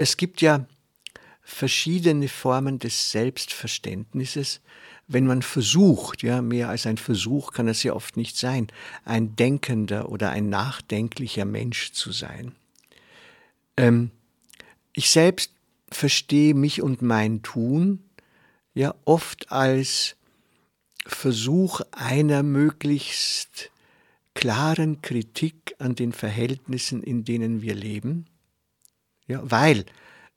Es gibt ja verschiedene Formen des Selbstverständnisses, wenn man versucht, ja, mehr als ein Versuch kann es ja oft nicht sein, ein denkender oder ein nachdenklicher Mensch zu sein. Ähm, ich selbst verstehe mich und mein Tun ja oft als Versuch einer möglichst klaren Kritik an den Verhältnissen, in denen wir leben ja, weil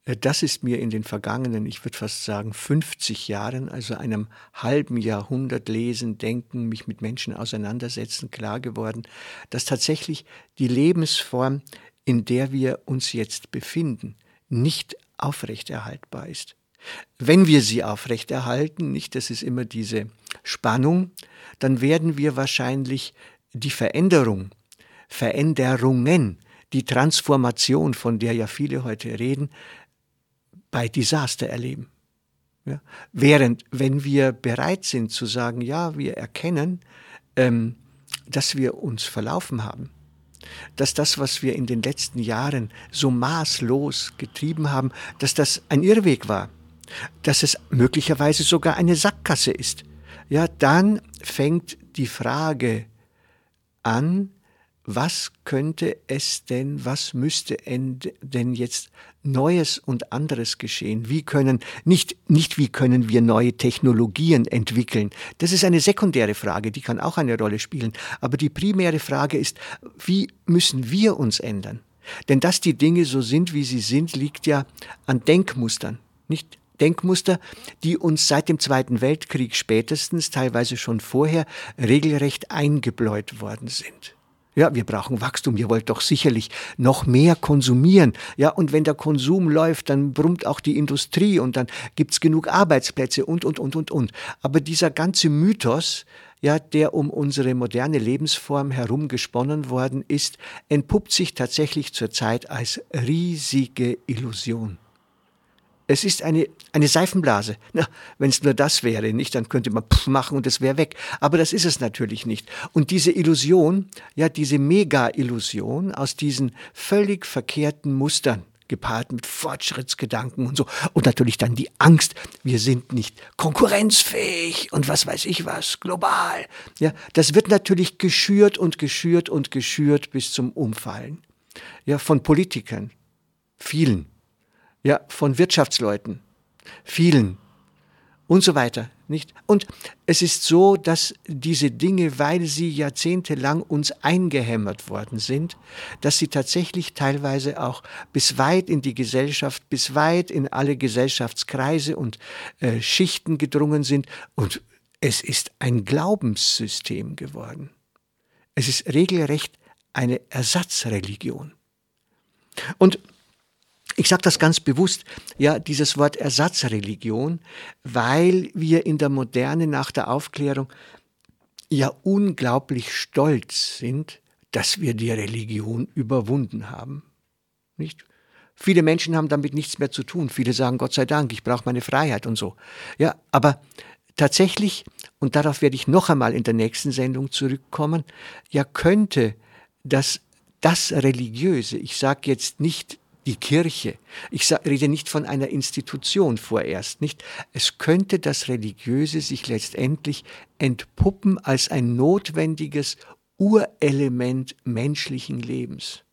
äh, das ist mir in den vergangenen, ich würde fast sagen, 50 Jahren, also einem halben Jahrhundert lesen, denken, mich mit Menschen auseinandersetzen, klar geworden, dass tatsächlich die Lebensform, in der wir uns jetzt befinden, nicht aufrechterhaltbar ist. Wenn wir sie aufrechterhalten, nicht, das ist immer diese Spannung, dann werden wir wahrscheinlich die Veränderung, Veränderungen die Transformation, von der ja viele heute reden, bei Desaster erleben. Ja? Während, wenn wir bereit sind zu sagen, ja, wir erkennen, ähm, dass wir uns verlaufen haben, dass das, was wir in den letzten Jahren so maßlos getrieben haben, dass das ein Irrweg war, dass es möglicherweise sogar eine Sackgasse ist, ja, dann fängt die Frage an, was könnte es denn, was müsste denn jetzt Neues und anderes geschehen? Wie können, nicht, nicht wie können wir neue Technologien entwickeln? Das ist eine sekundäre Frage, die kann auch eine Rolle spielen. Aber die primäre Frage ist, wie müssen wir uns ändern? Denn dass die Dinge so sind, wie sie sind, liegt ja an Denkmustern, nicht? Denkmuster, die uns seit dem Zweiten Weltkrieg spätestens, teilweise schon vorher, regelrecht eingebläut worden sind. Ja, wir brauchen Wachstum. Ihr wollt doch sicherlich noch mehr konsumieren. Ja, und wenn der Konsum läuft, dann brummt auch die Industrie und dann gibt's genug Arbeitsplätze und, und, und, und, und. Aber dieser ganze Mythos, ja, der um unsere moderne Lebensform herum gesponnen worden ist, entpuppt sich tatsächlich zurzeit als riesige Illusion. Es ist eine, eine Seifenblase. Wenn es nur das wäre, nicht, dann könnte man pff machen und es wäre weg. Aber das ist es natürlich nicht. Und diese Illusion, ja, diese Mega-Illusion aus diesen völlig verkehrten Mustern, gepaart mit Fortschrittsgedanken und so. Und natürlich dann die Angst, wir sind nicht konkurrenzfähig und was weiß ich was, global. Ja, das wird natürlich geschürt und geschürt und geschürt bis zum Umfallen. Ja, von Politikern, vielen ja, von Wirtschaftsleuten, vielen und so weiter, nicht? Und es ist so, dass diese Dinge, weil sie jahrzehntelang uns eingehämmert worden sind, dass sie tatsächlich teilweise auch bis weit in die Gesellschaft, bis weit in alle Gesellschaftskreise und äh, Schichten gedrungen sind und es ist ein Glaubenssystem geworden. Es ist regelrecht eine Ersatzreligion. Und ich sage das ganz bewusst, ja, dieses Wort Ersatzreligion, weil wir in der Moderne nach der Aufklärung ja unglaublich stolz sind, dass wir die Religion überwunden haben. Nicht? Viele Menschen haben damit nichts mehr zu tun. Viele sagen, Gott sei Dank, ich brauche meine Freiheit und so. Ja, aber tatsächlich, und darauf werde ich noch einmal in der nächsten Sendung zurückkommen, ja könnte das, das Religiöse, ich sage jetzt nicht die Kirche. Ich rede nicht von einer Institution vorerst, nicht. Es könnte das Religiöse sich letztendlich entpuppen als ein notwendiges Urelement menschlichen Lebens.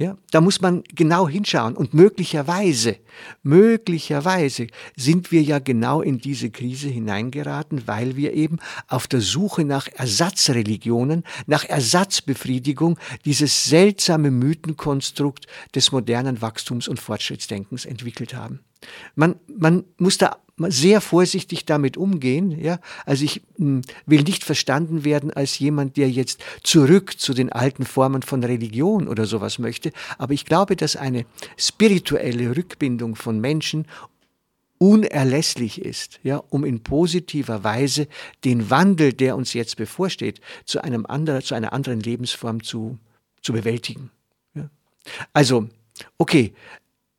Ja, da muss man genau hinschauen und möglicherweise, möglicherweise sind wir ja genau in diese Krise hineingeraten, weil wir eben auf der Suche nach Ersatzreligionen, nach Ersatzbefriedigung dieses seltsame Mythenkonstrukt des modernen Wachstums und Fortschrittsdenkens entwickelt haben. Man, man muss da sehr vorsichtig damit umgehen. Ja? Also ich hm, will nicht verstanden werden als jemand, der jetzt zurück zu den alten Formen von Religion oder sowas möchte. Aber ich glaube, dass eine spirituelle Rückbindung von Menschen unerlässlich ist, ja, um in positiver Weise den Wandel, der uns jetzt bevorsteht, zu einem anderen, zu einer anderen Lebensform zu, zu bewältigen. Ja. Also, okay,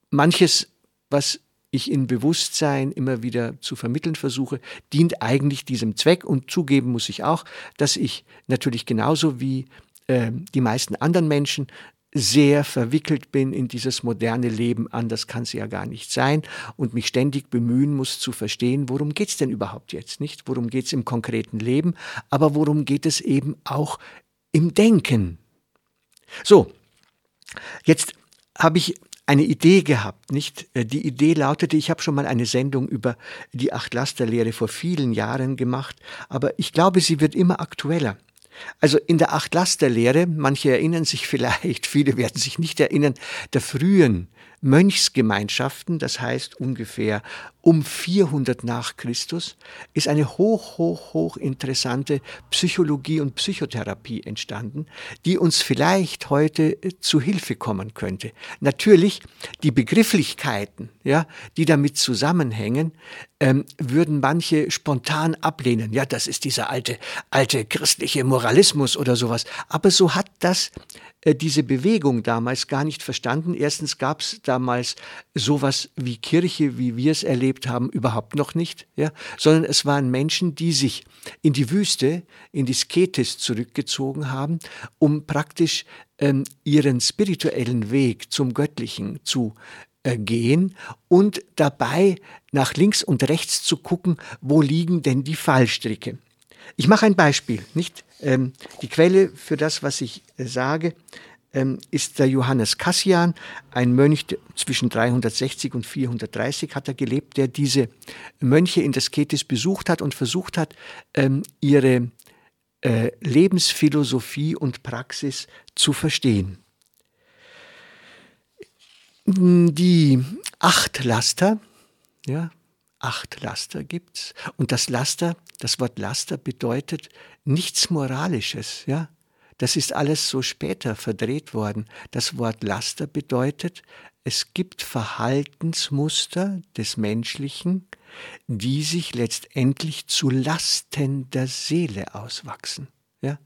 manches, was ich in Bewusstsein immer wieder zu vermitteln versuche, dient eigentlich diesem Zweck. Und zugeben muss ich auch, dass ich natürlich genauso wie äh, die meisten anderen Menschen sehr verwickelt bin in dieses moderne Leben, anders kann es ja gar nicht sein, und mich ständig bemühen muss zu verstehen, worum geht es denn überhaupt jetzt, nicht? Worum geht es im konkreten Leben, aber worum geht es eben auch im Denken? So, jetzt habe ich eine Idee gehabt, nicht? Äh, die Idee lautete, ich habe schon mal eine Sendung über die Acht-Laster-Lehre vor vielen Jahren gemacht, aber ich glaube, sie wird immer aktueller. Also in der Acht-Laster-Lehre, manche erinnern sich vielleicht, viele werden sich nicht erinnern, der frühen Mönchsgemeinschaften, das heißt ungefähr um 400 nach Christus, ist eine hoch, hoch, hoch interessante Psychologie und Psychotherapie entstanden, die uns vielleicht heute äh, zu Hilfe kommen könnte. Natürlich die Begrifflichkeiten, ja, die damit zusammenhängen, ähm, würden manche spontan ablehnen. Ja, das ist dieser alte, alte christliche Moralismus oder sowas. Aber so hat das äh, diese Bewegung damals gar nicht verstanden. Erstens gab es damals sowas wie Kirche, wie wir es erlebt haben, überhaupt noch nicht, ja, sondern es waren Menschen, die sich in die Wüste, in die Sketis zurückgezogen haben, um praktisch ähm, ihren spirituellen Weg zum Göttlichen zu äh, gehen und dabei nach links und rechts zu gucken, wo liegen denn die Fallstricke. Ich mache ein Beispiel, nicht? Ähm, die Quelle für das, was ich äh, sage, ähm, ist der Johannes Cassian, ein Mönch zwischen 360 und 430 hat er gelebt, der diese Mönche in der Sketis besucht hat und versucht hat, ähm, ihre äh, Lebensphilosophie und Praxis zu verstehen. Die acht Laster, ja, acht Laster gibt's. Und das Laster, das Wort Laster bedeutet nichts Moralisches, ja. Das ist alles so später verdreht worden. Das Wort Laster bedeutet, es gibt Verhaltensmuster des Menschlichen, die sich letztendlich zu Lasten der Seele auswachsen. Ja?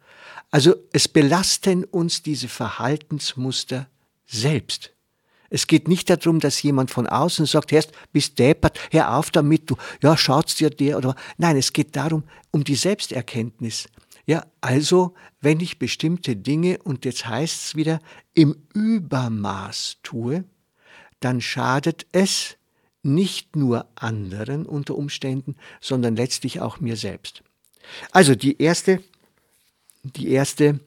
Also es belasten uns diese Verhaltensmuster selbst. Es geht nicht darum, dass jemand von außen sagt, Herr, bist deppert, hör auf damit, du, ja, schaut's dir der oder, nein, es geht darum, um die Selbsterkenntnis. Ja, also, wenn ich bestimmte Dinge, und jetzt heißt es wieder, im Übermaß tue, dann schadet es nicht nur anderen unter Umständen, sondern letztlich auch mir selbst. Also die erste, die erste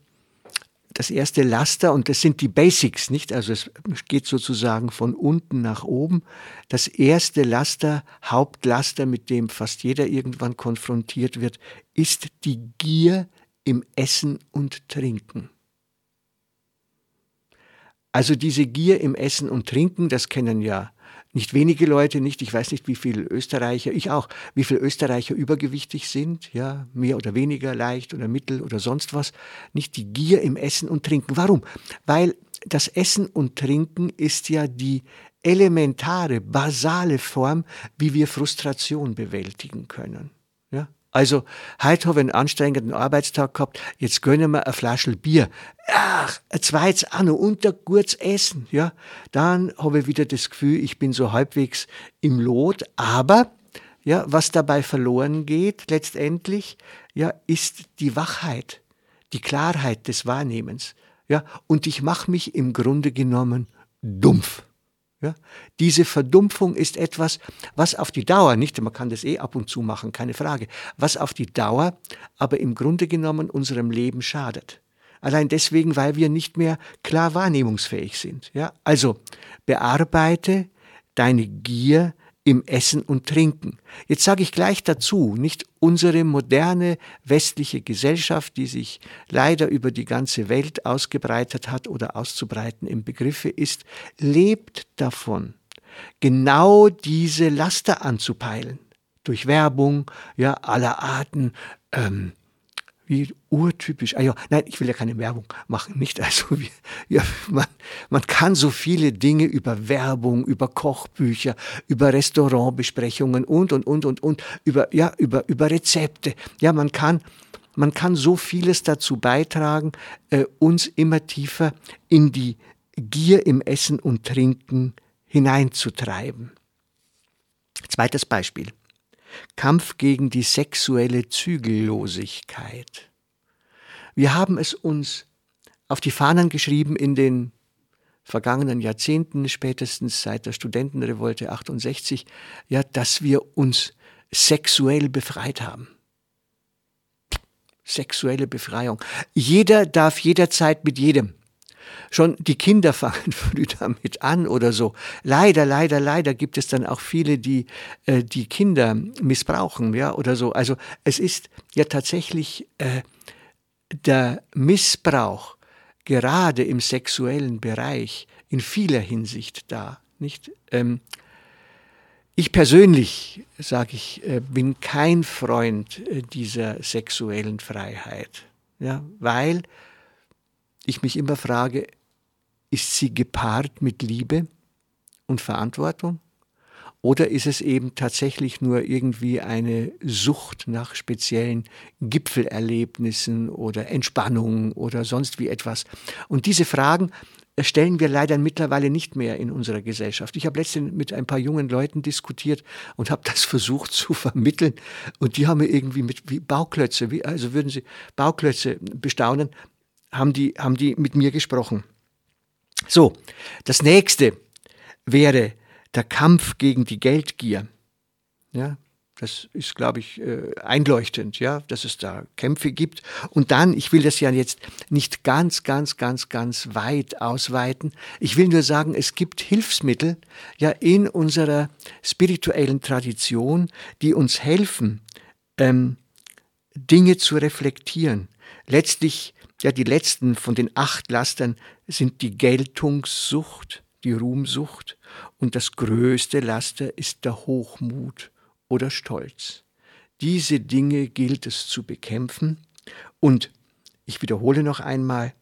das erste Laster, und das sind die Basics, nicht? Also es geht sozusagen von unten nach oben. Das erste Laster, Hauptlaster, mit dem fast jeder irgendwann konfrontiert wird, ist die Gier im Essen und Trinken. Also diese Gier im Essen und Trinken, das kennen ja nicht wenige Leute nicht, ich weiß nicht, wie viele Österreicher, ich auch, wie viele Österreicher übergewichtig sind, ja, mehr oder weniger leicht oder mittel oder sonst was, nicht die Gier im Essen und Trinken. Warum? Weil das Essen und Trinken ist ja die elementare, basale Form, wie wir Frustration bewältigen können. Also, heute habe ich einen anstrengenden Arbeitstag gehabt, jetzt gönnen wir eine Flasche Bier. Ach, ein zweites auch noch und ein gutes Essen, ja. Dann habe ich wieder das Gefühl, ich bin so halbwegs im Lot, aber, ja, was dabei verloren geht, letztendlich, ja, ist die Wachheit, die Klarheit des Wahrnehmens, ja. Und ich mache mich im Grunde genommen dumpf. Ja? Diese Verdumpfung ist etwas, was auf die Dauer, nicht, man kann das eh ab und zu machen, keine Frage, was auf die Dauer aber im Grunde genommen unserem Leben schadet. Allein deswegen, weil wir nicht mehr klar wahrnehmungsfähig sind. Ja? Also bearbeite deine Gier im Essen und Trinken. Jetzt sage ich gleich dazu, nicht unsere moderne westliche Gesellschaft, die sich leider über die ganze Welt ausgebreitet hat oder auszubreiten im Begriffe ist, lebt davon, genau diese Laster anzupeilen. durch Werbung, ja, aller Arten, ähm, wie urtypisch. Ah ja, nein, ich will ja keine Werbung machen, nicht? Also wie, ja, man, man kann so viele Dinge über Werbung, über Kochbücher, über Restaurantbesprechungen und und und und und über ja über über Rezepte. Ja, man kann man kann so vieles dazu beitragen, äh, uns immer tiefer in die Gier im Essen und Trinken hineinzutreiben. Zweites Beispiel. Kampf gegen die sexuelle Zügellosigkeit. Wir haben es uns auf die Fahnen geschrieben in den vergangenen Jahrzehnten, spätestens seit der Studentenrevolte 68, ja, dass wir uns sexuell befreit haben. Sexuelle Befreiung. Jeder darf jederzeit mit jedem. Schon die Kinder fangen früh damit an oder so. Leider, leider, leider gibt es dann auch viele, die äh, die Kinder missbrauchen, ja, oder so. Also es ist ja tatsächlich äh, der Missbrauch gerade im sexuellen Bereich in vieler Hinsicht da, nicht? Ähm, ich persönlich, sage ich, äh, bin kein Freund äh, dieser sexuellen Freiheit, ja, weil ich mich immer frage, ist sie gepaart mit Liebe und Verantwortung? Oder ist es eben tatsächlich nur irgendwie eine Sucht nach speziellen Gipfelerlebnissen oder Entspannung oder sonst wie etwas? Und diese Fragen stellen wir leider mittlerweile nicht mehr in unserer Gesellschaft. Ich habe letztens mit ein paar jungen Leuten diskutiert und habe das versucht zu vermitteln. Und die haben mir irgendwie mit wie Bauklötze, wie, also würden sie Bauklötze bestaunen, haben die, haben die mit mir gesprochen. So, das nächste wäre der Kampf gegen die Geldgier. Ja, das ist, glaube ich, äh, einleuchtend, ja, dass es da Kämpfe gibt. Und dann, ich will das ja jetzt nicht ganz, ganz, ganz, ganz weit ausweiten. Ich will nur sagen, es gibt Hilfsmittel, ja, in unserer spirituellen Tradition, die uns helfen, ähm, Dinge zu reflektieren. Letztlich ja, die letzten von den acht Lastern sind die Geltungssucht, die Ruhmsucht und das größte Laster ist der Hochmut oder Stolz. Diese Dinge gilt es zu bekämpfen und ich wiederhole noch einmal,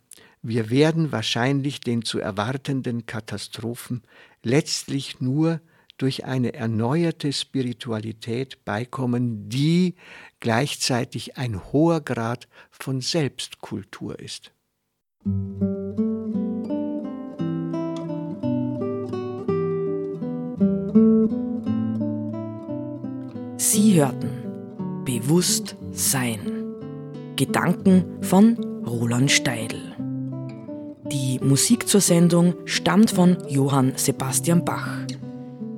wir werden wahrscheinlich den zu erwartenden Katastrophen letztlich nur durch eine erneuerte Spiritualität beikommen, die gleichzeitig ein hoher Grad von Selbstkultur ist. Sie hörten Bewusst Sein. Gedanken von Roland Steidl. Die Musik zur Sendung stammt von Johann Sebastian Bach.